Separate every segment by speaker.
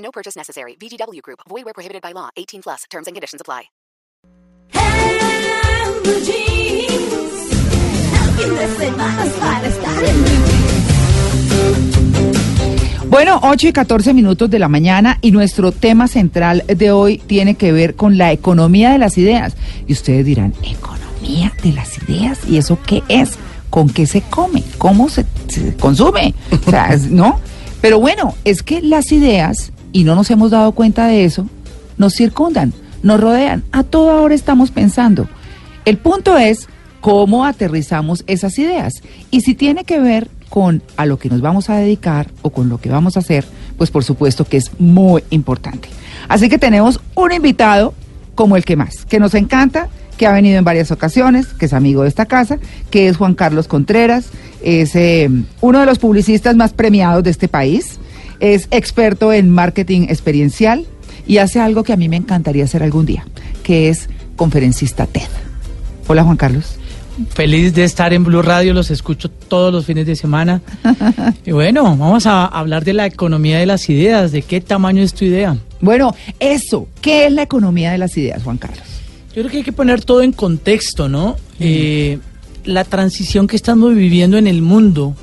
Speaker 1: No purchase necessary. VGW Group. Void where prohibited by law. 18 plus. Terms and conditions apply.
Speaker 2: Bueno, 8 y 14 minutos de la mañana y nuestro tema central de hoy tiene que ver con la economía de las ideas. Y ustedes dirán, ¿economía de las ideas? ¿Y eso qué es? ¿Con qué se come? ¿Cómo se, se consume? O sea, ¿no? Pero bueno, es que las ideas, y no nos hemos dado cuenta de eso, nos circundan, nos rodean. A toda hora estamos pensando. El punto es cómo aterrizamos esas ideas. Y si tiene que ver con a lo que nos vamos a dedicar o con lo que vamos a hacer, pues por supuesto que es muy importante. Así que tenemos un invitado como el que más, que nos encanta, que ha venido en varias ocasiones, que es amigo de esta casa, que es Juan Carlos Contreras, es eh, uno de los publicistas más premiados de este país, es experto en marketing experiencial y hace algo que a mí me encantaría hacer algún día, que es conferencista TED. Hola Juan Carlos.
Speaker 3: Feliz de estar en Blue Radio, los escucho todos los fines de semana. y bueno, vamos a hablar de la economía de las ideas, de qué tamaño es tu idea.
Speaker 2: Bueno, eso, ¿qué es la economía de las ideas, Juan Carlos?
Speaker 3: Yo creo que hay que poner todo en contexto, ¿no? Eh, la transición que estamos viviendo en el mundo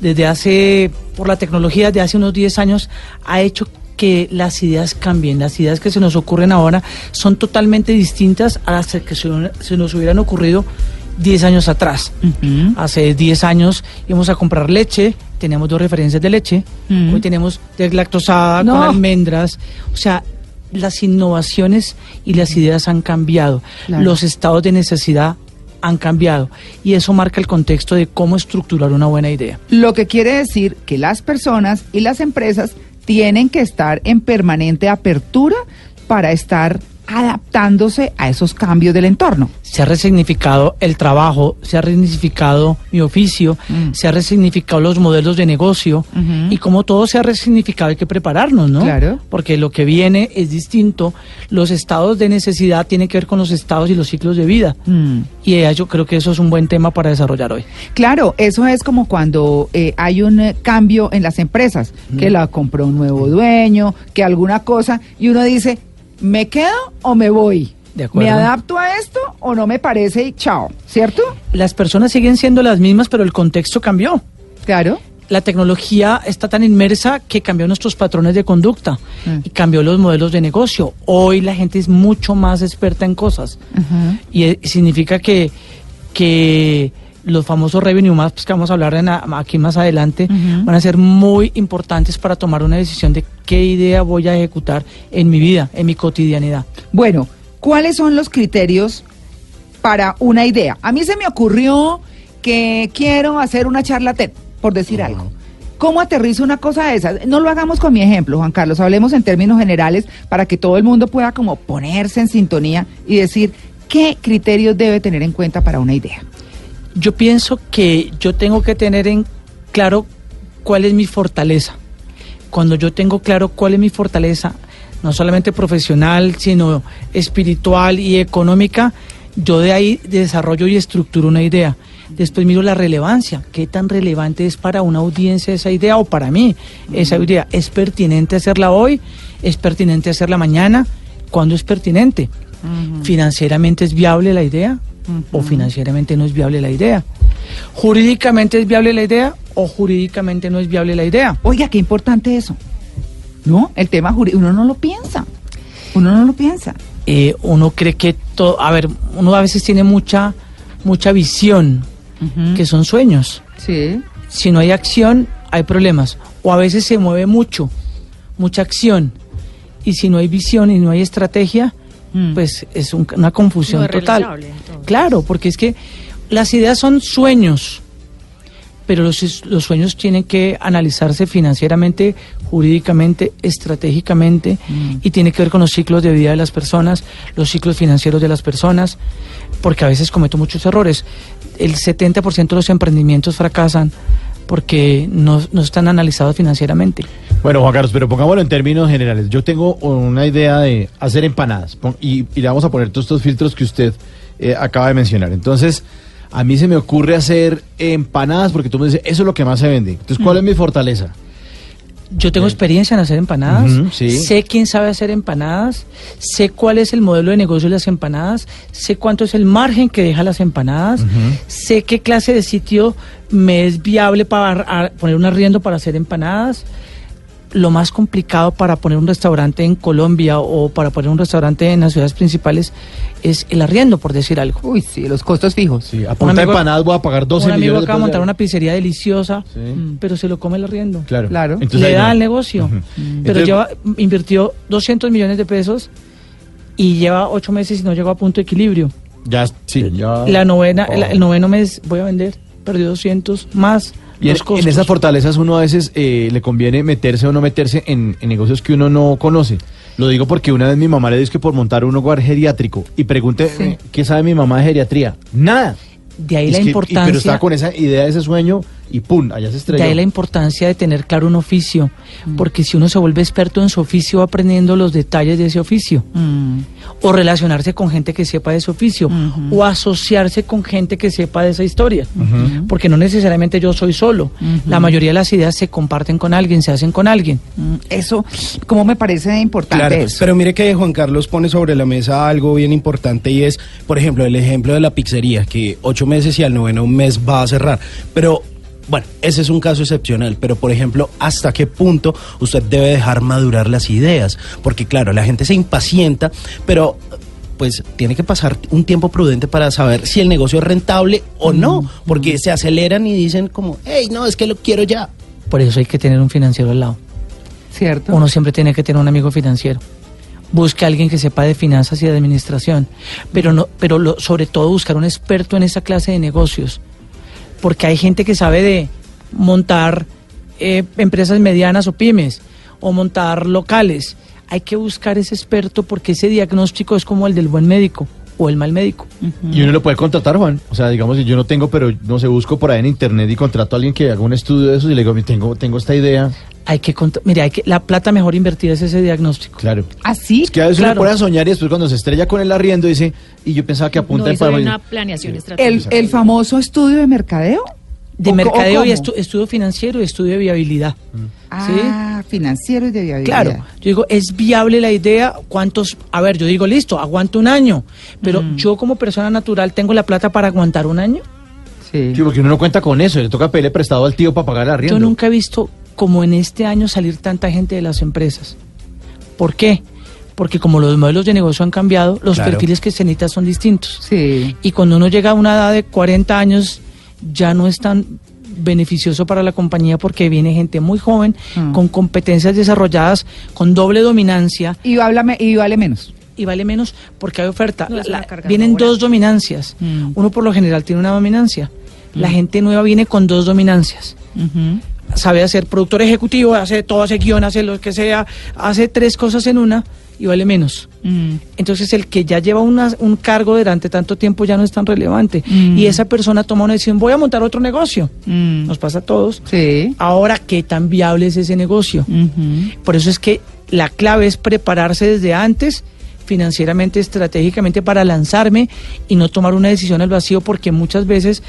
Speaker 3: desde hace, por la tecnología de hace unos 10 años, ha hecho que las ideas cambien. Las ideas que se nos ocurren ahora son totalmente distintas a las que se, nos hubieran ocurrido 10 años atrás. Hace 10 años íbamos a comprar leche, teníamos dos referencias de leche, hoy tenemos deslactosada
Speaker 2: No.
Speaker 3: con almendras, o sea, las innovaciones y las ideas han cambiado,
Speaker 2: Claro.
Speaker 3: los estados de necesidad han cambiado y eso marca el contexto de cómo estructurar una buena idea.
Speaker 2: Lo que quiere decir que las personas y las empresas tienen que estar en permanente apertura para estar adaptándose a esos cambios del entorno.
Speaker 3: Se ha resignificado el trabajo, se ha resignificado mi oficio,
Speaker 2: Mm.
Speaker 3: se ha resignificado los modelos de negocio y como todo se ha resignificado hay que prepararnos, ¿no?
Speaker 2: Claro.
Speaker 3: Porque lo que viene es distinto. Los estados de necesidad tienen que ver con los estados y los ciclos de vida.
Speaker 2: Mm.
Speaker 3: Y eh, yo creo que eso es un buen tema para desarrollar hoy.
Speaker 2: Claro, eso es como cuando eh, hay un eh, cambio en las empresas, que la compró un nuevo dueño, que alguna cosa, y uno dice, ¿me quedo o me voy?
Speaker 3: De.
Speaker 2: ¿Me adapto a esto o no me parece y chao? ¿Cierto?
Speaker 3: Las personas siguen siendo las mismas, pero el contexto cambió.
Speaker 2: Claro.
Speaker 3: La tecnología está tan inmersa que cambió nuestros patrones de conducta
Speaker 2: Mm.
Speaker 3: y cambió los modelos de negocio. Hoy la gente es mucho más experta en cosas y eh, significa que, que los famosos revenue maps que vamos a hablar en a- aquí más adelante van a ser muy importantes para tomar una decisión de qué idea voy a ejecutar en mi vida, en mi cotidianidad.
Speaker 2: Bueno, ¿cuáles son los criterios para una idea? A mí se me ocurrió que quiero hacer una charla TED, por decir algo. ¿Cómo aterrizo una cosa de esas? No lo hagamos con mi ejemplo, Juan Carlos. Hablemos en términos generales para que todo el mundo pueda como ponerse en sintonía y decir qué criterios debe tener en cuenta para una idea.
Speaker 3: Yo pienso que yo tengo que tener en claro cuál es mi fortaleza. Cuando yo tengo claro cuál es mi fortaleza, no solamente profesional, sino espiritual y económica, yo de ahí desarrollo y estructuro una idea. Después miro la relevancia, qué tan relevante es para una audiencia esa idea o para mí esa idea. ¿Es pertinente hacerla hoy? ¿Es pertinente hacerla mañana? ¿Cuándo es pertinente? ¿Financieramente es viable la idea? ¿O financieramente no es viable la idea? ¿Jurídicamente es viable la idea? ¿O jurídicamente no es viable la idea?
Speaker 2: Oiga, qué importante eso. ¿No? El tema jurídico, uno no lo piensa. Uno no lo piensa.
Speaker 3: Eh, uno cree que todo, a ver, uno a veces tiene mucha, mucha visión, que son sueños.
Speaker 2: Sí.
Speaker 3: Si no hay acción, hay problemas. O a veces se mueve mucho, mucha acción. Y si no hay visión y no hay estrategia,
Speaker 2: Mm.
Speaker 3: pues es un- una confusión
Speaker 4: No es
Speaker 3: total.
Speaker 4: realizable.
Speaker 3: Claro, porque es que las ideas son sueños, pero los, los sueños tienen que analizarse financieramente, jurídicamente, estratégicamente, y tiene que ver con los ciclos de vida de las personas, los ciclos financieros de las personas, porque a veces cometo muchos errores. El 70% de los emprendimientos fracasan porque no, no están analizados financieramente.
Speaker 4: Bueno, Juan Carlos, pero pongámoslo en términos generales. Yo tengo una idea de hacer empanadas y, y le vamos a poner todos estos filtros que usted eh, acaba de mencionar. Entonces, a mí se me ocurre hacer empanadas porque tú me dices, eso es lo que más se vende. Entonces, ¿cuál es mi fortaleza?
Speaker 3: Yo tengo experiencia en hacer empanadas,
Speaker 4: sí.
Speaker 3: sé quién sabe hacer empanadas, sé cuál es el modelo de negocio de las empanadas, sé cuánto es el margen que deja las empanadas, sé qué clase de sitio me es viable para poner un arriendo para hacer empanadas. Lo más complicado para poner un restaurante en Colombia o para poner un restaurante en las ciudades principales es el arriendo, por decir algo.
Speaker 2: Uy, sí, los costos fijos.
Speaker 4: Sí, a
Speaker 3: Un
Speaker 4: punta de
Speaker 3: amigo-
Speaker 4: empanadas voy a pagar 12
Speaker 3: un amigo
Speaker 4: millones de
Speaker 3: acaba de montar
Speaker 4: de-
Speaker 3: una pizzería deliciosa,
Speaker 4: Sí.
Speaker 3: pero se lo come el arriendo.
Speaker 4: Claro.
Speaker 2: Claro.
Speaker 4: Entonces,
Speaker 3: le da
Speaker 4: no.
Speaker 3: al negocio.
Speaker 4: Ujú.
Speaker 3: Pero
Speaker 4: Entonces,
Speaker 3: lleva, invirtió 200 millones de pesos y lleva ocho meses y no llegó a punto de equilibrio.
Speaker 4: Ya, sí, ya.
Speaker 3: La novena,
Speaker 4: Oh.
Speaker 3: el, el noveno mes voy a vender, perdió 200 más
Speaker 4: Y
Speaker 3: costos.
Speaker 4: en esas fortalezas uno a veces eh, le conviene meterse o no meterse en, en negocios que uno no conoce. Lo digo porque una vez mi mamá le dijo que por montar un hogar geriátrico y pregunté eh, qué sabe mi mamá de geriatría. Nada.
Speaker 3: de ahí
Speaker 4: Es
Speaker 3: la
Speaker 4: que- y-
Speaker 3: importancia.
Speaker 4: pero estaba con esa idea, ese sueño y ¡pum! Allá se estrelló.
Speaker 3: De ahí la importancia de tener claro un oficio, porque si uno se vuelve experto en su oficio, va aprendiendo los detalles de ese oficio,
Speaker 2: Mm.
Speaker 3: o relacionarse con gente que sepa de ese oficio, o asociarse con gente que sepa de esa historia, porque no necesariamente yo soy solo, la mayoría de las ideas se comparten con alguien, se hacen con alguien.
Speaker 2: Mm, Eso, ¿cómo me parece importante
Speaker 5: Claro,
Speaker 2: eso?
Speaker 5: pero mire que Juan Carlos pone sobre la mesa algo bien importante y es, por ejemplo, el ejemplo de la pizzería, que ocho meses y al noveno mes va a cerrar. Pero, bueno, ese es un caso excepcional, pero por ejemplo, ¿hasta qué punto usted debe dejar madurar las ideas? Porque claro, la gente se impacienta, pero pues tiene que pasar un tiempo prudente para saber si el negocio es rentable o no, porque se aceleran y dicen como, hey, no, es que lo quiero ya.
Speaker 3: Por eso hay que tener un financiero al lado.
Speaker 2: ¿Cierto?
Speaker 3: Uno siempre tiene que tener un amigo financiero. Busque a alguien que sepa de finanzas y de administración, pero no, pero lo- sobre todo buscar un experto en esa clase de negocios, porque hay gente que sabe de montar eh, empresas medianas o pymes o montar locales. Hay que buscar ese experto porque ese diagnóstico es como el del buen médico o el mal médico.
Speaker 4: Y uno lo puede contratar, Juan. O sea, digamos, si yo no tengo, pero no sé, busco por ahí en internet y contrato a alguien que haga un estudio de eso y le digo, "Mi, tengo, tengo esta idea.
Speaker 3: Hay que, mire, hay que la plata mejor invertida es ese diagnóstico.
Speaker 4: Claro.
Speaker 2: ¿Así?
Speaker 4: Es que a veces
Speaker 3: Claro.
Speaker 4: uno pone a soñar y después cuando se estrella con el arriendo dice, y yo pensaba que apunta
Speaker 6: no
Speaker 4: el para
Speaker 6: una planeación estratégica.
Speaker 2: el famoso estudio de mercadeo.
Speaker 3: De
Speaker 2: ¿O co-
Speaker 3: mercadeo y estu- estudio financiero y estudio de viabilidad.
Speaker 2: Ah, financiero y de viabilidad.
Speaker 3: Claro, yo digo, es viable la idea, ¿cuántos? A ver, yo digo, listo, aguanto un año, pero
Speaker 2: Mm.
Speaker 3: yo como persona natural tengo la plata para aguantar un año.
Speaker 2: Sí.
Speaker 4: Sí, porque uno no cuenta con eso, le toca pedirle prestado al tío para pagar el arriendo.
Speaker 3: Yo nunca he visto como en este año salir tanta gente de las empresas. ¿Por qué? Porque como los modelos de negocio han cambiado, los
Speaker 5: Claro.
Speaker 3: perfiles que se necesitan son distintos.
Speaker 2: Sí.
Speaker 3: Y cuando uno llega a una edad de 40 años, ya no es tan beneficioso para la compañía porque viene gente muy joven,
Speaker 2: Mm.
Speaker 3: con competencias desarrolladas, con doble dominancia,
Speaker 2: Y, háblame, y vale menos.
Speaker 3: y vale menos porque hay oferta. La- la- vienen dos dominancias.
Speaker 2: Mm.
Speaker 3: Uno por lo general tiene una dominancia. La gente nueva viene con dos dominancias. Sabe hacer productor ejecutivo, hace todo, hace guion, hace lo que sea, hace tres cosas en una y vale menos.
Speaker 2: Mm.
Speaker 3: Entonces el que ya lleva una- un cargo durante tanto tiempo ya no es tan relevante.
Speaker 2: Mm.
Speaker 3: Y esa persona toma una decisión, voy a montar otro negocio.
Speaker 2: Mm.
Speaker 3: Nos pasa a todos.
Speaker 2: Sí.
Speaker 3: Ahora, ¿qué tan viable es ese negocio? Por eso es que la clave es prepararse desde antes, financieramente, estratégicamente, para lanzarme y no tomar una decisión al vacío, porque muchas veces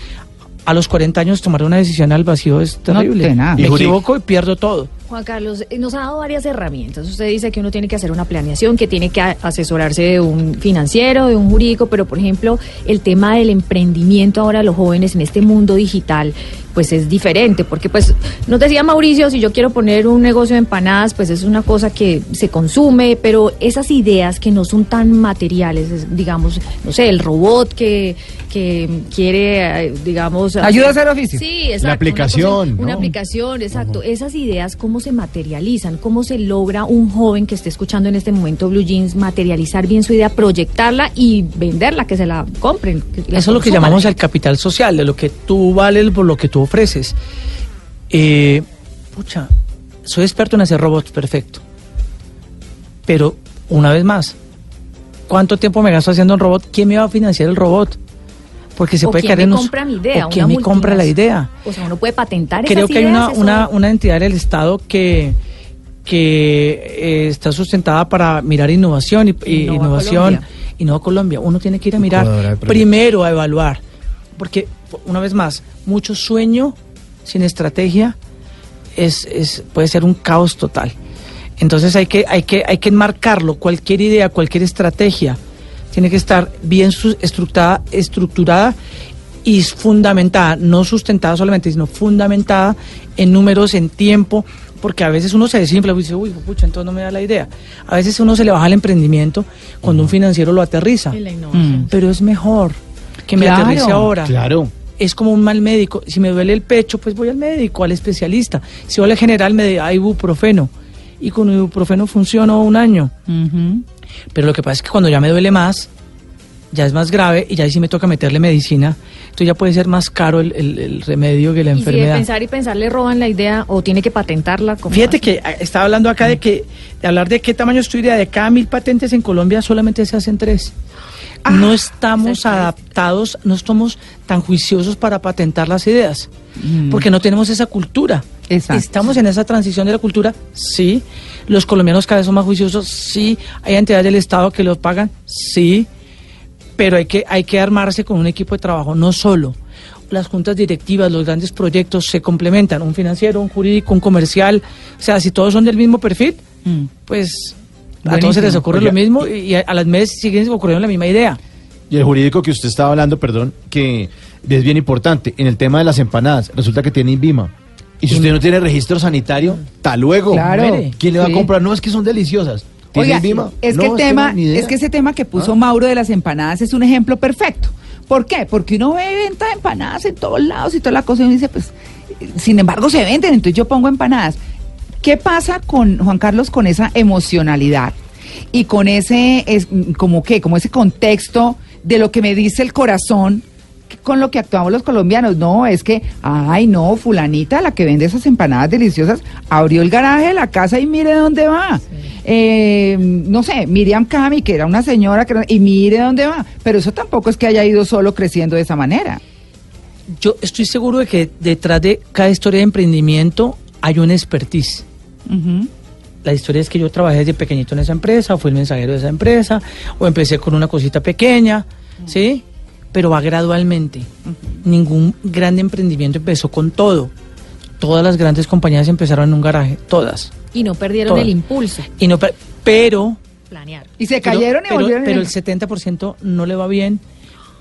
Speaker 3: a los 40 años tomar una decisión al vacío es
Speaker 2: No,
Speaker 3: terrible.
Speaker 2: tenaz.
Speaker 3: Me
Speaker 4: Y Juri-
Speaker 3: equivoco y pierdo todo.
Speaker 6: Juan Carlos, eh, nos ha dado varias herramientas. Usted dice que uno tiene que hacer una planeación, que tiene que asesorarse de un financiero, de un jurídico, pero por ejemplo, el tema del emprendimiento ahora de los jóvenes en este mundo digital, pues es diferente, porque pues nos decía Mauricio, si yo quiero poner un negocio de empanadas, pues es una cosa que se consume, pero esas ideas que no son tan materiales, es, digamos, no sé, el robot que, que quiere, eh, digamos...
Speaker 2: Ayuda a hacer oficio.
Speaker 6: Sí, exacto.
Speaker 4: La
Speaker 6: una
Speaker 4: aplicación,
Speaker 6: Una, aplicación, exacto. Esas ideas, ¿cómo se materializan? ¿Cómo se logra un joven que esté escuchando en este momento Blue Jeans materializar bien su idea, proyectarla y venderla, que se la compren? que la
Speaker 3: Eso es lo que llamamos el capital social, de lo que tú vales por lo que tú ofreces. Eh, pucha, soy experto en hacer robots, perfecto. Pero, una vez más, ¿cuánto tiempo me gasto haciendo un robot? ¿Quién me va a financiar el robot? Porque se
Speaker 6: ¿O
Speaker 3: puede
Speaker 6: quién
Speaker 3: caer en
Speaker 6: me compra mi idea?
Speaker 3: ¿O quién me compra la idea?
Speaker 6: O sea, uno puede patentar
Speaker 3: Creo
Speaker 6: esas
Speaker 3: que hay una, una, una entidad del Estado que, que eh, está sustentada para mirar innovación y, y
Speaker 6: Innova
Speaker 3: innovación.
Speaker 6: Colombia.
Speaker 3: Innova Colombia. Uno tiene que ir a mirar primero a evaluar. Porque, una vez más, mucho sueño sin estrategia es, es, puede ser un caos total. Entonces hay que, hay, que, hay que enmarcarlo. Cualquier idea, cualquier estrategia tiene que estar bien estructurada, estructurada y fundamentada, no sustentada solamente, sino fundamentada en números, en tiempo, porque a veces uno se desinfla y dice, uy, pucha, entonces no me da la idea. A veces uno se le baja el emprendimiento cuando un financiero lo aterriza.
Speaker 6: La innovación.
Speaker 3: Pero es mejor que me
Speaker 2: Claro.
Speaker 3: aterrice ahora
Speaker 4: Claro.
Speaker 3: es como un mal médico. Si me duele el pecho, pues voy al médico, al especialista. Si voy al general, me da ibuprofeno. Y con ibuprofeno funcionó un año.
Speaker 2: Ujú.
Speaker 3: Pero lo que pasa es que cuando ya me duele más, ya es más grave y ya ahí sí me toca meterle medicina. Entonces ya puede ser más caro el, el- el remedio que la
Speaker 6: Y si de
Speaker 3: enfermedad.
Speaker 6: pensar y pensar le roban la idea o tiene que patentarla. ¿cómo
Speaker 3: Fíjate que eh, estaba hablando acá de que de hablar de qué tamaño es tu idea. De cada mil patentes en Colombia solamente se hacen tres. no estamos adaptados, no estamos tan juiciosos para patentar las ideas,
Speaker 2: Mm.
Speaker 3: porque no tenemos esa cultura.
Speaker 2: Exacto.
Speaker 3: Estamos en esa transición de la cultura, sí. Los colombianos cada vez son más juiciosos, sí. Hay entidades del Estado que los pagan, sí. Pero hay que, hay que armarse con un equipo de trabajo, no solo. Las juntas directivas, los grandes proyectos se complementan, un financiero, un jurídico, un comercial. O sea, si todos son del mismo perfil,
Speaker 2: Mm.
Speaker 3: pues a todos se les ocurre lo mismo y y a, a las meses siguen ocurriendo la misma idea.
Speaker 4: Y el jurídico que usted estaba hablando, perdón, que es bien importante, en el tema de las empanadas, resulta que tiene INVIMA. Y si usted no tiene registro sanitario, ta luego.
Speaker 2: Claro.
Speaker 4: ¿Quién le va
Speaker 2: Sí.
Speaker 4: a comprar? No, es que son deliciosas. ¿Tiene
Speaker 2: Oiga,
Speaker 4: INVIMA?
Speaker 2: es
Speaker 4: No,
Speaker 2: que el tema,
Speaker 4: no,
Speaker 2: es que ese tema que puso
Speaker 4: ¿Ah?
Speaker 2: Mauro de las empanadas es un ejemplo perfecto. ¿Por qué? Porque uno ve venta de empanadas en todos lados y toda la cosa y uno dice, pues, sin embargo se venden, entonces yo pongo empanadas. ¿Qué pasa con Juan Carlos con esa emocionalidad y con ese, es, como qué, como ese contexto de lo que me dice el corazón con lo que actuamos los colombianos. No, es que, ay, no, fulanita, la que vende esas empanadas deliciosas, abrió el garaje de la casa y mire dónde va. Eh, no sé, Miriam Cami, que era una señora, que y mire dónde va. Pero eso tampoco es que haya ido solo creciendo de esa manera.
Speaker 3: Yo estoy seguro de que detrás de cada historia de emprendimiento hay una expertise. La historia es que yo trabajé desde pequeñito en esa empresa, fui el mensajero de esa empresa, o empecé con una cosita pequeña, ¿sí? Pero va gradualmente. Ningún gran emprendimiento empezó con todo. Todas las grandes compañías empezaron en un garaje, todas.
Speaker 6: Y no perdieron
Speaker 3: Todas.
Speaker 6: el impulso.
Speaker 3: Y no, pe- pero
Speaker 6: Planear.
Speaker 2: Y se
Speaker 3: pero-
Speaker 2: cayeron y
Speaker 3: pero,
Speaker 2: volvieron.
Speaker 3: pero el 70% no le va bien.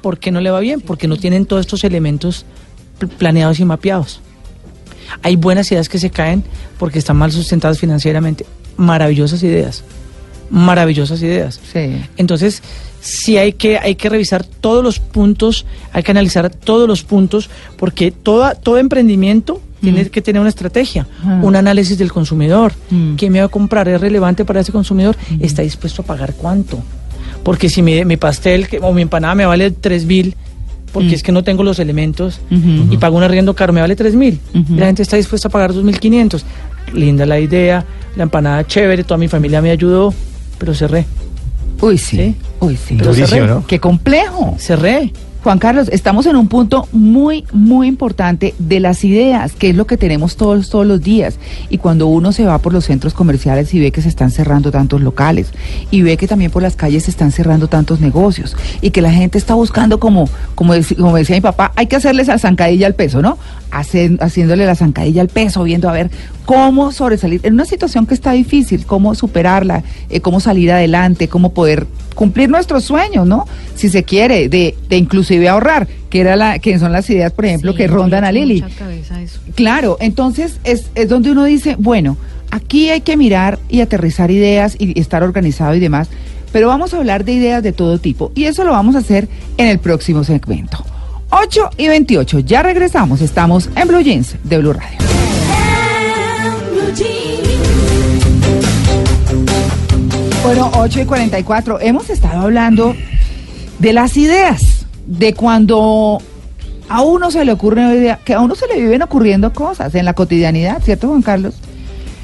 Speaker 3: ¿Por qué no le va bien? Porque no tienen todos estos elementos pl- planeados y mapeados. Hay buenas ideas que se caen porque están mal sustentadas financieramente. Maravillosas ideas. Maravillosas ideas.
Speaker 2: Sí.
Speaker 3: Entonces, sí hay que, hay que revisar todos los puntos, hay que analizar todos los puntos, porque toda, todo emprendimiento tiene que tener una estrategia,
Speaker 2: Ah.
Speaker 3: un análisis del consumidor.
Speaker 2: Mm.
Speaker 3: ¿Quién me va a comprar? ¿Es relevante para ese consumidor? ¿Está dispuesto a pagar cuánto? Porque si mi, mi pastel que- o mi empanada me vale 3 mil, porque
Speaker 2: Mm.
Speaker 3: es que no tengo los elementos y pago un arriendo caro, me vale 3 mil. La gente está dispuesta a pagar 2.500. Linda la idea, la empanada chévere, toda mi familia me ayudó, pero cerré.
Speaker 2: Uy, sí.
Speaker 3: Sí.
Speaker 2: Uy, sí.
Speaker 3: Pero
Speaker 4: Durísimo,
Speaker 3: cerré.
Speaker 4: ¿no?
Speaker 2: Qué complejo.
Speaker 3: Cerré.
Speaker 2: Juan Carlos, estamos en un punto muy, muy importante de las ideas, que es lo que tenemos todos, todos los días. Y cuando uno se va por los centros comerciales y ve que se están cerrando tantos locales, y ve que también por las calles se están cerrando tantos negocios, y que la gente está buscando, como, como, como decía mi papá, hay que hacerles la zancadilla al peso, ¿no? Hacen- haciéndole la zancadilla al peso, viendo a ver cómo sobresalir en una situación que está difícil, cómo superarla, eh, cómo salir adelante, cómo poder cumplir nuestros sueños, ¿no? Si se quiere, de, de inclusive ahorrar, que era la, que son las ideas, por ejemplo,
Speaker 6: Sí,
Speaker 2: que rondan a Lili.
Speaker 6: eso.
Speaker 2: Claro, entonces es, es donde uno dice, bueno, aquí hay que mirar y aterrizar ideas y estar organizado y demás, pero vamos a hablar de ideas de todo tipo y eso lo vamos a hacer en el próximo segmento. 8 y 28, ya regresamos, estamos en Blue Jeans de Blue Radio. Bueno, 8 y 44, hemos estado hablando de las ideas, de cuando a uno se le ocurre una idea, que a uno se le viven ocurriendo cosas en la cotidianidad, ¿cierto, Juan Carlos?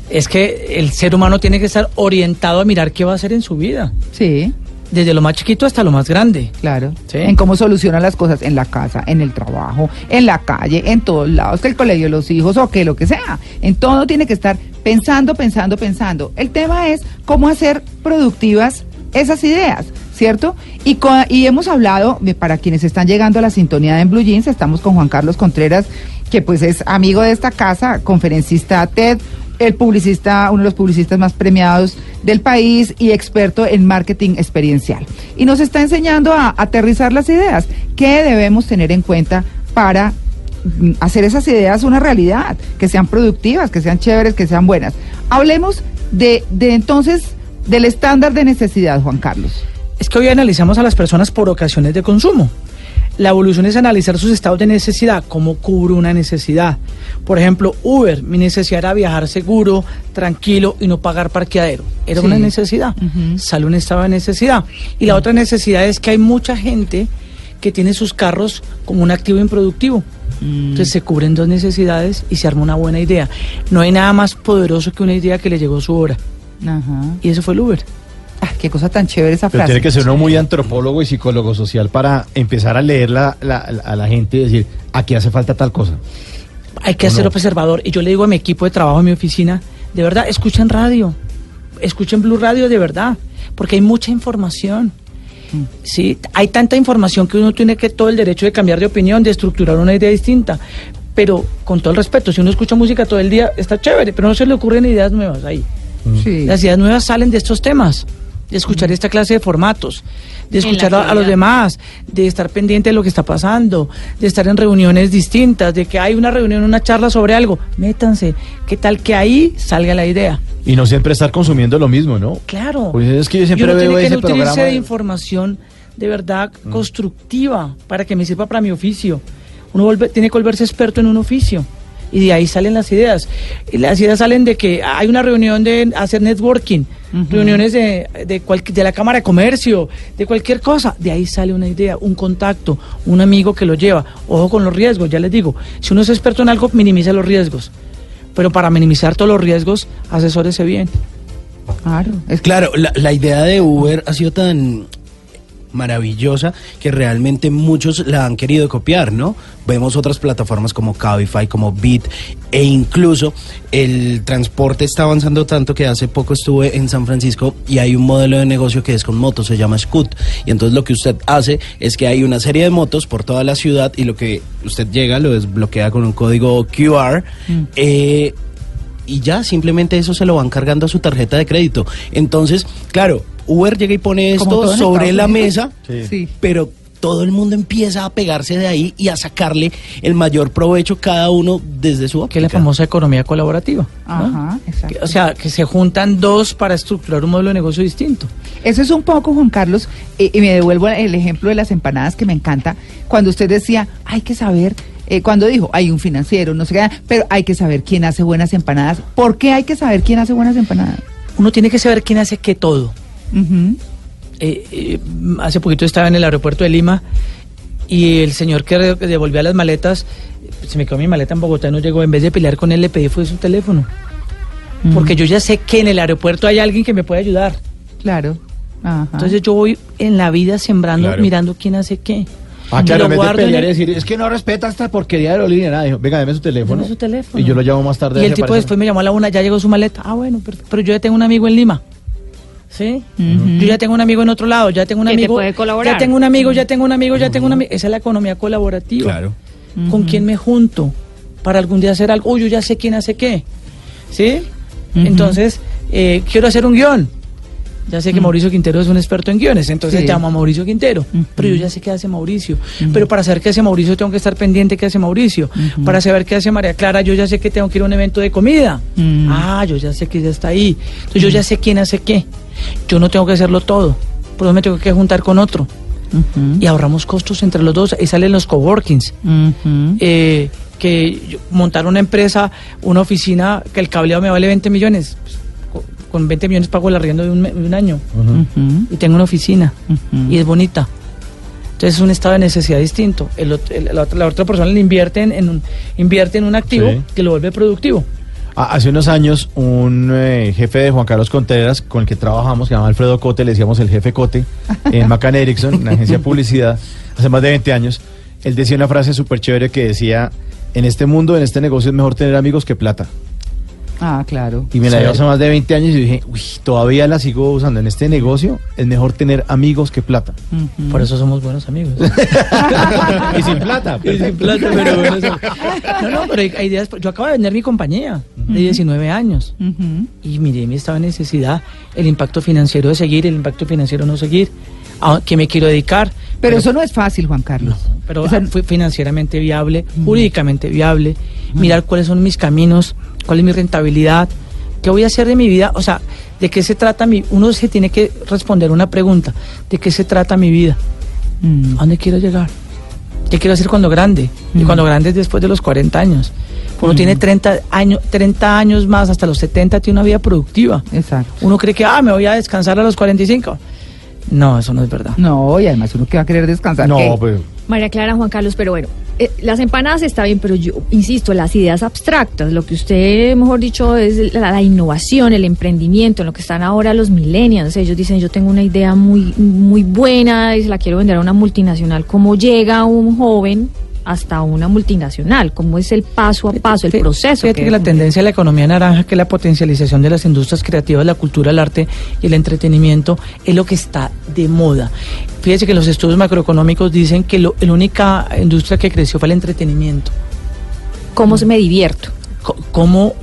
Speaker 3: Es que el ser humano tiene que estar orientado a mirar qué va a hacer en su vida.
Speaker 2: Sí,
Speaker 3: Desde lo más chiquito hasta lo más grande.
Speaker 2: claro.
Speaker 3: Sí.
Speaker 2: En cómo solucionan las cosas en la casa, en el trabajo, en la calle, en todos lados, que el colegio de los hijos o que lo que sea. En todo tiene que estar pensando, pensando, pensando. El tema es cómo hacer productivas esas ideas, ¿cierto? Y, y hemos hablado, para quienes están llegando a la sintonía de en Blue Jeans, estamos con Juan Carlos Contreras, que pues es amigo de esta casa, conferencista TED, el publicista, uno de los publicistas más premiados del país y experto en marketing experiencial. Y nos está enseñando a aterrizar las ideas. ¿Qué debemos tener en cuenta para mm, hacer esas ideas una realidad? Que sean productivas, que sean chéveres, que sean buenas. Hablemos de, de entonces del estándar de necesidad, Juan Carlos.
Speaker 3: Es que hoy analizamos a las personas por ocasiones de consumo. La evolución es analizar sus estados de necesidad, cómo cubro una necesidad. Por ejemplo, Uber, mi necesidad era viajar seguro, tranquilo y no pagar parqueadero. Era
Speaker 2: Sí.
Speaker 3: una necesidad.
Speaker 2: Ujú.
Speaker 3: Sale un estado de necesidad. Y la otra necesidad es que hay mucha gente que tiene sus carros como un activo improductivo. Entonces se cubren dos necesidades y se arma una buena idea. No hay nada más poderoso que una idea que le llegó su hora.
Speaker 2: Ajá.
Speaker 3: Y eso fue el Uber.
Speaker 2: Ah, qué cosa tan chévere esa
Speaker 4: Pero
Speaker 2: frase.
Speaker 4: tiene que ser uno muy antropólogo y psicólogo social para empezar a leer la- la- la- a la gente y decir, aquí hace falta tal cosa.
Speaker 3: Hay que
Speaker 4: ¿O
Speaker 3: hacer
Speaker 4: no?
Speaker 3: observador. Y yo le digo a mi equipo de trabajo, a mi oficina, de verdad, escuchen radio. Escuchen Blue Radio de verdad. Porque hay mucha información. Sí, hay tanta información que uno tiene que todo el derecho de cambiar de opinión, de estructurar una idea distinta. Pero con todo el respeto, si uno escucha música todo el día, está chévere, pero no se le ocurren ideas nuevas ahí.
Speaker 2: Sí.
Speaker 3: Las ideas nuevas salen de estos temas, de escuchar esta clase de formatos, de escuchar a, a los demás, de estar pendiente de lo que está pasando, de estar en reuniones distintas, de que hay una reunión, una charla sobre algo. Métanse, ¿qué tal que ahí salga la idea?
Speaker 4: Y no siempre estar consumiendo lo mismo, ¿no?
Speaker 3: Claro.
Speaker 4: Pues es que yo siempre
Speaker 3: uno
Speaker 4: veo
Speaker 3: tiene que
Speaker 4: ese programa
Speaker 3: de información de verdad constructiva para que me sirva para mi oficio. Uno vuelve- tiene que volverse experto en un oficio. Y de ahí salen las ideas. Y las ideas salen de que hay una reunión de hacer networking, reuniones de, de, cual- de la Cámara de Comercio, de cualquier cosa. De ahí sale una idea, un contacto, un amigo que lo lleva. Ojo con los riesgos, ya les digo. Si uno es experto en algo, minimiza los riesgos. Pero para minimizar todos los riesgos, asesórese bien.
Speaker 2: Claro. Es que
Speaker 5: Claro, la, la idea de Uber ha sido tan maravillosa que realmente muchos la han querido copiar, ¿no? Vemos otras plataformas como Cabify, como Bit e incluso el transporte está avanzando tanto que hace poco estuve en San Francisco y hay un modelo de negocio que es con motos, se llama Scoot y entonces lo que usted hace es que hay una serie de motos por toda la ciudad y lo que usted llega lo desbloquea con un código QR eh, y ya simplemente eso se lo van cargando a su tarjeta de crédito. Entonces, claro, Uber llega y pone esto sobre la mesa,
Speaker 4: Sí.
Speaker 5: Pero todo el mundo empieza a pegarse de ahí y a sacarle el mayor provecho cada uno desde su
Speaker 3: que es la
Speaker 5: óptica.
Speaker 3: famosa economía colaborativa. ¿no?
Speaker 2: Ajá, exacto.
Speaker 3: O sea, que se juntan dos para estructurar un modelo de negocio distinto.
Speaker 2: Eso es un poco, Juan Carlos, y, y me devuelvo el ejemplo de las empanadas que me encanta, cuando usted decía, hay que saber, eh, cuando dijo, hay un financiero, no sé qué, pero hay que saber quién hace buenas empanadas. ¿Por qué hay que saber quién hace buenas empanadas?
Speaker 3: Uno tiene que saber quién hace qué todo. Eh, eh, hace poquito estaba en el aeropuerto de Lima y el señor que devolvía las maletas, se me quedó mi maleta en Bogotá y no llegó. En vez de pelear con él, le pedí fue su teléfono. Porque yo ya sé que en el aeropuerto hay alguien que me puede ayudar.
Speaker 2: Claro. Ajá.
Speaker 3: Entonces yo voy en la vida sembrando,
Speaker 4: Claro.
Speaker 3: mirando quién hace qué.
Speaker 4: Ah, claro, de pelear y decir, es que no respeta esta porquería de aerolínea, nada. Dijo, venga, deme su teléfono.
Speaker 3: Deme su teléfono.
Speaker 4: Y yo lo llamo más tarde.
Speaker 3: Y el tipo
Speaker 4: aparece.
Speaker 3: después me llamó a la una, ya llegó su maleta. Ah, bueno, pero, pero yo ya tengo un amigo en Lima. ¿Sí? Yo ya tengo un amigo en otro lado, ya tengo un
Speaker 6: Que te
Speaker 3: amigo.
Speaker 6: puede colaborar.
Speaker 3: Ya tengo un amigo, ya tengo un amigo, ya tengo un amigo. Esa es la economía colaborativa.
Speaker 5: Claro.
Speaker 3: ¿Con quién me junto? Para algún día hacer algo. Uy, yo ya sé quién hace qué. ¿Sí? Entonces, eh, quiero hacer un guion. Ya sé que Mauricio Quintero es un experto en guiones, entonces
Speaker 2: Sí.
Speaker 3: llamo a Mauricio Quintero. Pero yo ya sé qué hace Mauricio. Pero para saber qué hace Mauricio tengo que estar pendiente qué hace Mauricio. Para saber qué hace María Clara, yo ya sé que tengo que ir a un evento de comida. Ah, yo ya sé que ya está ahí. Entonces yo ya sé quién hace qué. Yo no tengo que hacerlo todo. Por eso me tengo que juntar con otro. Y ahorramos costos entre los dos. Y salen los coworkings eh, que montar una empresa, una oficina, que el cableado me vale 20 millones. Pues, co- con 20 millones pago el arriendo de un, me- de un año. Y tengo una oficina. Y es bonita. Entonces es un estado de necesidad distinto. El el- la, otra, la otra persona le invierte en, en un, invierte en un activo
Speaker 4: Sí.
Speaker 3: que lo vuelve productivo.
Speaker 4: Hace unos años, un eh, jefe de Juan Carlos Contreras, con el que trabajamos, que se llama Alfredo Cote, le decíamos el jefe Cote, en Macan Erickson, una agencia de publicidad, hace más de 20 años, él decía una frase súper chévere que decía, en este mundo, en este negocio es mejor tener amigos que plata.
Speaker 2: Ah, claro.
Speaker 4: Y me la llevo hace más de 20 años y dije, uy, todavía la sigo usando. En este negocio es mejor tener amigos que plata.
Speaker 2: Ujú.
Speaker 3: Por eso somos buenos amigos.
Speaker 4: y sin plata.
Speaker 3: Y sin plata, pero bueno, eso- No, no, pero hay, ideas. Yo acabo de vender mi compañía de 19 años.
Speaker 2: Ujú.
Speaker 3: Y miré mi estado de necesidad, el impacto financiero de seguir, el impacto financiero no seguir, a qué me quiero dedicar.
Speaker 2: Pero eso no es fácil, Juan Carlos.
Speaker 3: Pero
Speaker 2: O sea,
Speaker 3: fue financieramente viable, jurídicamente viable, mirar cuáles son mis caminos, cuál es mi rentabilidad, qué voy a hacer de mi vida, o sea, de qué se trata mi, uno se tiene que responder una pregunta, de qué se trata mi vida,
Speaker 2: mm,
Speaker 3: ¿a dónde quiero llegar? ¿Qué quiero hacer cuando grande? Y
Speaker 2: Mm.
Speaker 3: cuando grande es después de los 40 años. Uno tiene 30 años, 30 años más, hasta los 70 tiene una vida productiva.
Speaker 2: Exacto.
Speaker 3: Uno cree que, ah, me voy a descansar a los 45. No, eso no es verdad.
Speaker 2: No, y además uno que va a querer descansar.
Speaker 4: No,
Speaker 2: ¿qué?
Speaker 4: pero
Speaker 6: María Clara, Juan Carlos, pero bueno, eh, las empanadas está bien, pero yo insisto, las ideas abstractas, lo que usted, mejor dicho, es la, la innovación, el emprendimiento, en lo que están ahora los millennials. Ellos dicen, yo tengo una idea muy, muy buena y se la quiero vender a una multinacional. ¿Cómo llega un joven hasta una multinacional? ¿Cómo es el paso a paso, el proceso?
Speaker 3: Fíjate que,
Speaker 6: que-
Speaker 3: la tendencia de la economía naranja, que es la potencialización de las industrias creativas, la cultura, el arte y el entretenimiento, es lo que está de moda. Fíjese que los estudios macroeconómicos dicen que lo- la única industria que creció fue el entretenimiento.
Speaker 6: ¿Cómo se me divierto?
Speaker 3: Cómo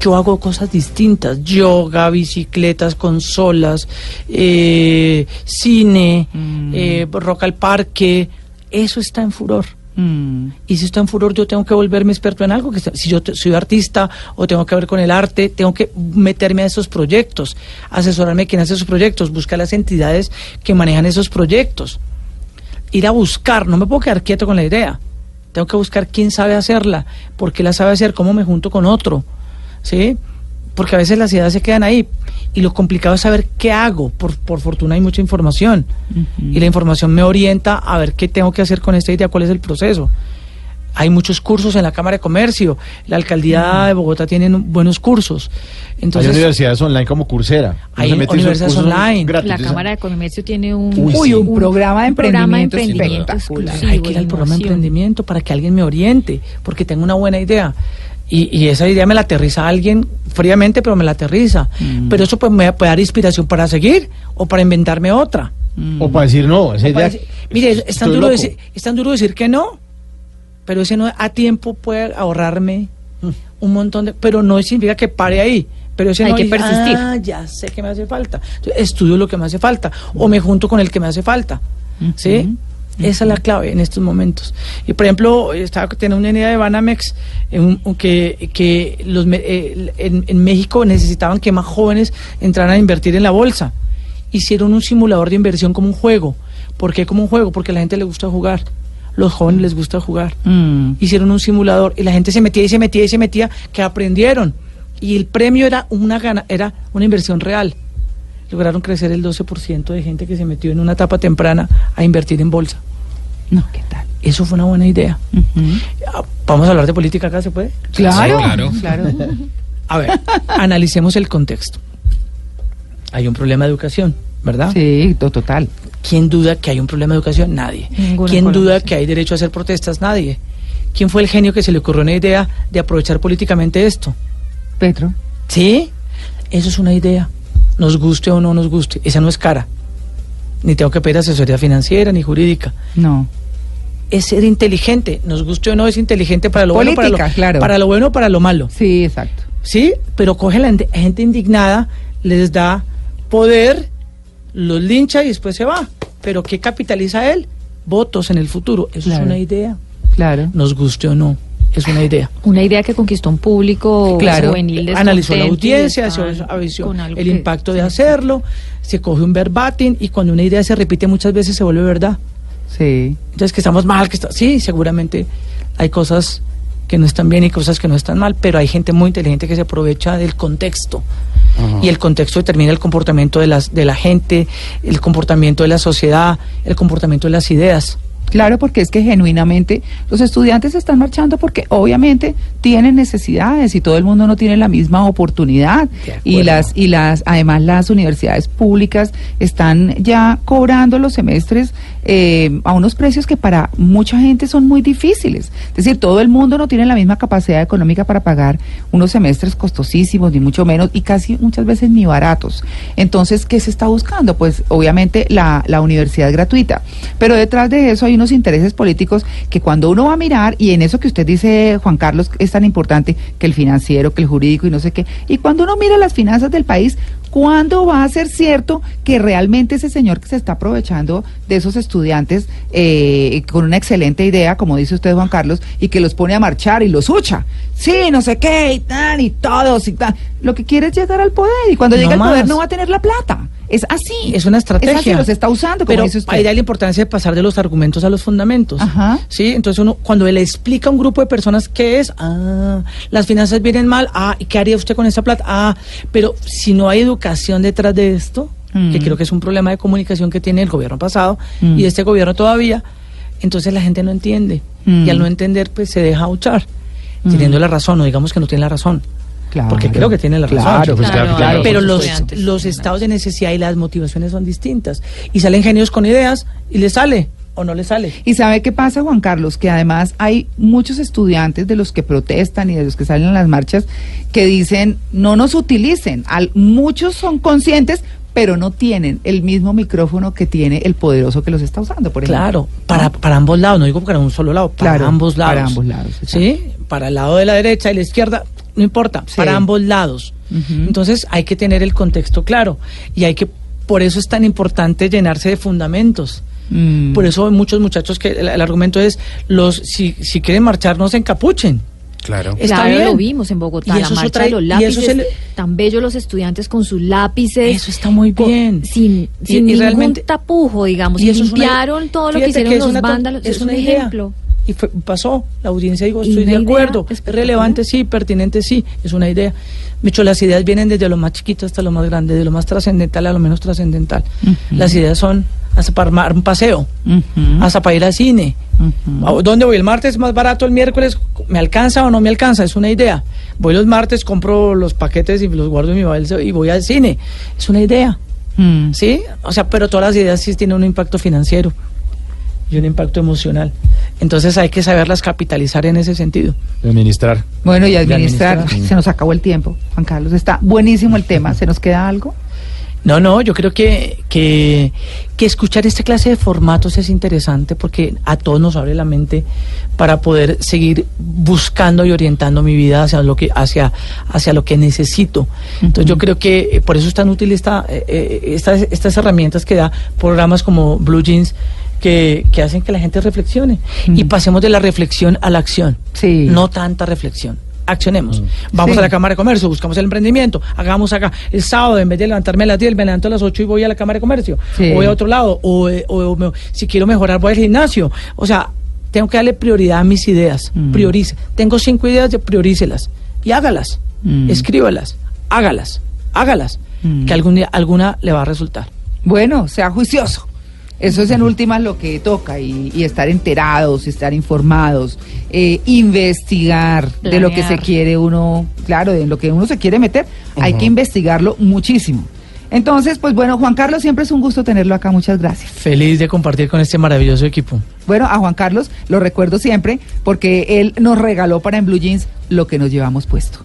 Speaker 3: yo hago cosas distintas, yoga, bicicletas, consolas, eh, cine, eh, rock al parque, eso está en furor.
Speaker 2: Mm,
Speaker 3: Y si está en furor, yo tengo que volverme experto en algo. Que si yo soy artista o tengo que ver con el arte, tengo que meterme a esos proyectos, asesorarme quién hace esos proyectos, buscar las entidades que manejan esos proyectos. Ir a buscar, no me puedo quedar quieto con la idea. Tengo que buscar quién sabe hacerla, por qué la sabe hacer, cómo me junto con otro. ¿Sí? Porque a veces las ideas se quedan ahí. Y lo complicado es saber qué hago. Por, por fortuna hay mucha información. Y la información me orienta a ver qué tengo que hacer con esta idea, cuál es el proceso. Hay muchos cursos en la Cámara de Comercio. La alcaldía de Bogotá tiene buenos cursos.
Speaker 4: hay
Speaker 3: Entonces,
Speaker 4: universidades online como Coursera.
Speaker 3: Hay universidades online.
Speaker 4: gratis.
Speaker 6: La Cámara de Comercio tiene un,
Speaker 4: Uy, sí.
Speaker 2: un programa de
Speaker 6: un programa de
Speaker 2: emprendimiento
Speaker 6: emprendimiento
Speaker 2: espectacular.
Speaker 3: hay que ir al programa de emprendimiento para que alguien me oriente, porque tengo una buena idea. Y, y esa idea me la aterriza alguien fríamente, pero me la aterriza.
Speaker 4: Mm.
Speaker 3: Pero eso pues, me puede dar inspiración para seguir o para inventarme otra.
Speaker 4: O para decir no, esa idea.
Speaker 3: decir- mire, es, es tan duro decir, es tan duro decir que no, pero ese no a tiempo puede ahorrarme un montón de... Pero no significa que pare ahí. Pero ese
Speaker 6: Hay
Speaker 3: no
Speaker 6: que
Speaker 3: dice,
Speaker 6: persistir.
Speaker 3: Ah, ya sé que me hace falta. Entonces, estudio lo que me hace falta o me junto con el que me hace falta. ¿Sí? Esa es la clave en estos momentos. Y por ejemplo, estaba teniendo una idea de Banamex en que, que los, eh, en, en México necesitaban que más jóvenes entraran a invertir en la bolsa. Hicieron un simulador de inversión como un juego. ¿Por qué como un juego? Porque a la gente le gusta jugar. Los jóvenes les gusta jugar.
Speaker 2: Mm.
Speaker 3: Hicieron un simulador y la gente se metía y se metía y se metía, que aprendieron. Y el premio era una, gana, era una inversión real. Lograron crecer el 12% de gente que se metió en una etapa temprana a invertir en bolsa.
Speaker 2: No, ¿qué tal?
Speaker 3: Eso fue una buena idea. Ah, Vamos a hablar de política acá, ¿se puede?
Speaker 2: Claro,
Speaker 7: claro.
Speaker 2: claro.
Speaker 3: A ver, analicemos el contexto. Hay un problema de educación, ¿verdad?
Speaker 2: Sí, to- total.
Speaker 3: ¿Quién duda que hay un problema de educación? Nadie. ¿Quién duda que hay derecho a hacer protestas? Nadie. ¿Quién fue el genio que se le ocurrió una idea de aprovechar políticamente esto?
Speaker 2: Petro.
Speaker 3: ¿Sí? Eso es una idea. Nos guste o no nos guste. Esa no es cara. Ni tengo que pedir asesoría financiera ni jurídica.
Speaker 2: No.
Speaker 3: Es ser inteligente. Nos guste o no, es inteligente para lo bueno, para lo,
Speaker 2: Política, claro.
Speaker 3: para lo bueno o para lo malo.
Speaker 2: Sí, exacto.
Speaker 3: ¿Sí? Pero coge la ente- gente indignada, les da poder, los lincha y después se va. ¿Pero qué capitaliza él? Votos en el futuro. Eso
Speaker 2: Claro.
Speaker 3: es una idea.
Speaker 2: Claro.
Speaker 3: Nos guste o no. Es una idea.
Speaker 6: Una idea que conquistó un público
Speaker 2: Claro.
Speaker 6: juvenil
Speaker 3: analizó la audiencia, avisó el
Speaker 6: que-
Speaker 3: impacto de
Speaker 6: sí,
Speaker 3: hacerlo, se coge un verbatim y cuando una idea se repite muchas veces se vuelve verdad.
Speaker 2: Sí.
Speaker 3: Entonces que estamos mal, que está, sí, seguramente hay cosas que no están bien y cosas que no están mal, pero hay gente muy inteligente que se aprovecha del contexto. Y el contexto determina el comportamiento de las de la gente, el comportamiento de la sociedad, el comportamiento de las ideas.
Speaker 2: Claro, porque es que genuinamente los estudiantes están marchando porque obviamente tienen necesidades y todo el mundo no tiene la misma oportunidad. Y las y las además las universidades públicas están ya cobrando los semestres eh, a unos precios que para mucha gente son muy difíciles. Es decir, todo el mundo no tiene la misma capacidad económica para pagar unos semestres costosísimos ni mucho menos y casi muchas veces ni baratos. Entonces, ¿qué se está buscando? Pues obviamente la, la universidad gratuita, pero detrás de eso hay unos intereses políticos que cuando uno va a mirar, y en eso que usted dice, Juan Carlos, es tan importante que el financiero, que el jurídico y no sé qué, y cuando uno mira las finanzas del país, ¿cuándo va a ser cierto que realmente ese señor que se está aprovechando de esos estudiantes eh, con una excelente idea, como dice usted, Juan Carlos, y que los pone a marchar y los hucha? Sí, no sé qué, y tal, y todos, y tal. Lo que quiere es llegar al poder, y cuando
Speaker 3: No
Speaker 2: llega al poder no va a tener la plata. Es así.
Speaker 3: Es una estrategia.
Speaker 2: Es así, los está usando, como
Speaker 3: Pero
Speaker 2: dice usted.
Speaker 3: ahí da la importancia de pasar de los argumentos a los fundamentos.
Speaker 2: Ajá.
Speaker 3: Sí, entonces uno, cuando le explica a un grupo de personas qué es, ah, las finanzas vienen mal, ah, ¿y qué haría usted con esa plata? Ah, pero si no hay educación detrás de esto,
Speaker 2: Mm.
Speaker 3: que creo que es un problema de comunicación que tiene el gobierno pasado
Speaker 2: Mm.
Speaker 3: y este gobierno todavía, entonces la gente no entiende.
Speaker 2: Mm.
Speaker 3: Y al no entender, pues se deja auchar, teniendo la razón, o digamos que no tiene la razón.
Speaker 2: Claro.
Speaker 3: Porque creo que tiene la razón.
Speaker 2: Claro,
Speaker 4: pues, claro, claro.
Speaker 3: Pero
Speaker 6: los
Speaker 3: los, estados de necesidad y las motivaciones son distintas. Y salen genios con ideas y le sale o no le sale.
Speaker 2: Y sabe qué pasa, Juan Carlos, que además hay muchos estudiantes de los que protestan y de los que salen a las marchas que dicen no nos utilicen. Al, muchos son conscientes, pero no tienen el mismo micrófono que tiene el poderoso que los está usando, por ejemplo.
Speaker 3: Claro, para, para ambos lados, no digo para un solo lado, para
Speaker 2: Claro,
Speaker 3: ambos lados.
Speaker 2: para ambos lados,
Speaker 3: ¿Sí? Para el lado de la derecha y la izquierda, no importa,
Speaker 2: Sí.
Speaker 3: para ambos lados. Entonces hay que tener el contexto claro y hay que, por eso es tan importante llenarse de fundamentos.
Speaker 2: Mm.
Speaker 3: Por eso hay muchos muchachos que el, el argumento es, los si, si quieren marchar, no se encapuchen.
Speaker 5: Claro.
Speaker 3: Está
Speaker 6: claro,
Speaker 3: bien.
Speaker 6: lo vimos en Bogotá,
Speaker 3: Y
Speaker 6: la marcha
Speaker 3: otra-
Speaker 6: de los
Speaker 3: y
Speaker 6: lápices,
Speaker 3: eso es el-
Speaker 6: tan bellos los estudiantes con sus lápices.
Speaker 3: Eso está muy
Speaker 6: con-
Speaker 3: bien.
Speaker 6: Sin,
Speaker 3: Y-
Speaker 6: sin
Speaker 3: y
Speaker 6: ningún
Speaker 3: realmente-
Speaker 6: tapujo, digamos,
Speaker 3: Y
Speaker 6: y
Speaker 3: eso es una-
Speaker 6: limpiaron todo lo que hicieron los vándalos. Es, un
Speaker 3: idea.
Speaker 6: ejemplo.
Speaker 3: Y fue- pasó, la audiencia dijo, estoy de acuerdo, es relevante sí, pertinente sí, es una idea. Micho, las ideas vienen desde lo más chiquito hasta lo más grande, de lo más trascendental a lo menos trascendental. Las ideas son hasta para armar un paseo, hasta para ir al cine.
Speaker 2: Ujú.
Speaker 3: ¿A ¿Dónde voy? ¿El martes es más barato? ¿El miércoles me alcanza o no me alcanza? Es una idea. Voy los martes, compro los paquetes y los guardo en mi bolsa y voy al cine. Es una idea.
Speaker 2: Mm.
Speaker 3: ¿Sí? O sea, pero todas las ideas sí tienen un impacto financiero y un impacto emocional. Entonces hay que saberlas capitalizar en ese sentido.
Speaker 4: Administrar.
Speaker 2: Bueno, y administrar,
Speaker 3: administrar.
Speaker 2: se nos acabó el tiempo, Juan Carlos. Está buenísimo el tema. ¿Se nos queda algo?
Speaker 3: No, no, yo creo que, que, que escuchar esta clase de formatos es interesante porque a todos nos abre la mente para poder seguir buscando y orientando mi vida hacia lo que, hacia, hacia lo que necesito. Entonces yo creo que eh, por eso es tan útil esta, eh, eh, estas, estas herramientas que da programas como Blue Jeans que, que hacen que la gente reflexione y pasemos de la reflexión a la acción.
Speaker 2: Sí.
Speaker 3: No tanta reflexión. Accionemos. Vamos
Speaker 2: Sí.
Speaker 3: a la Cámara de Comercio, buscamos el emprendimiento, hagamos acá. El sábado, en vez de levantarme a las 10, me levanto a las 8 y voy a la Cámara de Comercio.
Speaker 2: Sí.
Speaker 3: O voy a otro lado. O, o si quiero mejorar, voy al gimnasio. O sea, tengo que darle prioridad a mis ideas.
Speaker 2: Mm.
Speaker 3: Priorice. Tengo cinco ideas, priorícelas. Y hágalas.
Speaker 2: Mm.
Speaker 3: Escríbalas. Hágalas. Hágalas.
Speaker 2: Mm.
Speaker 3: Que algún día, alguna le va a resultar.
Speaker 2: Bueno, sea juicioso. Eso es en últimas lo que toca y, y estar enterados, estar informados, eh, investigar de lo que se quiere uno, claro, de lo que uno se quiere meter, hay que investigarlo muchísimo. Entonces, pues bueno, Juan Carlos, siempre es un gusto tenerlo acá, muchas gracias.
Speaker 3: Feliz de compartir con este maravilloso equipo.
Speaker 2: Bueno, a Juan Carlos lo recuerdo siempre porque él nos regaló para en Blue Jeans lo que nos llevamos puesto.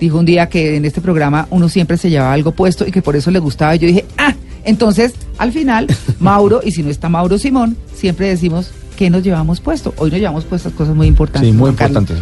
Speaker 2: Dijo un día que en este programa uno siempre se llevaba algo puesto y que por eso le gustaba. Y yo dije, ah, entonces al final, Mauro, y si no está Mauro Simón, siempre decimos que nos llevamos puesto. Hoy nos llevamos puestas cosas muy importantes.
Speaker 4: Sí, muy importantes.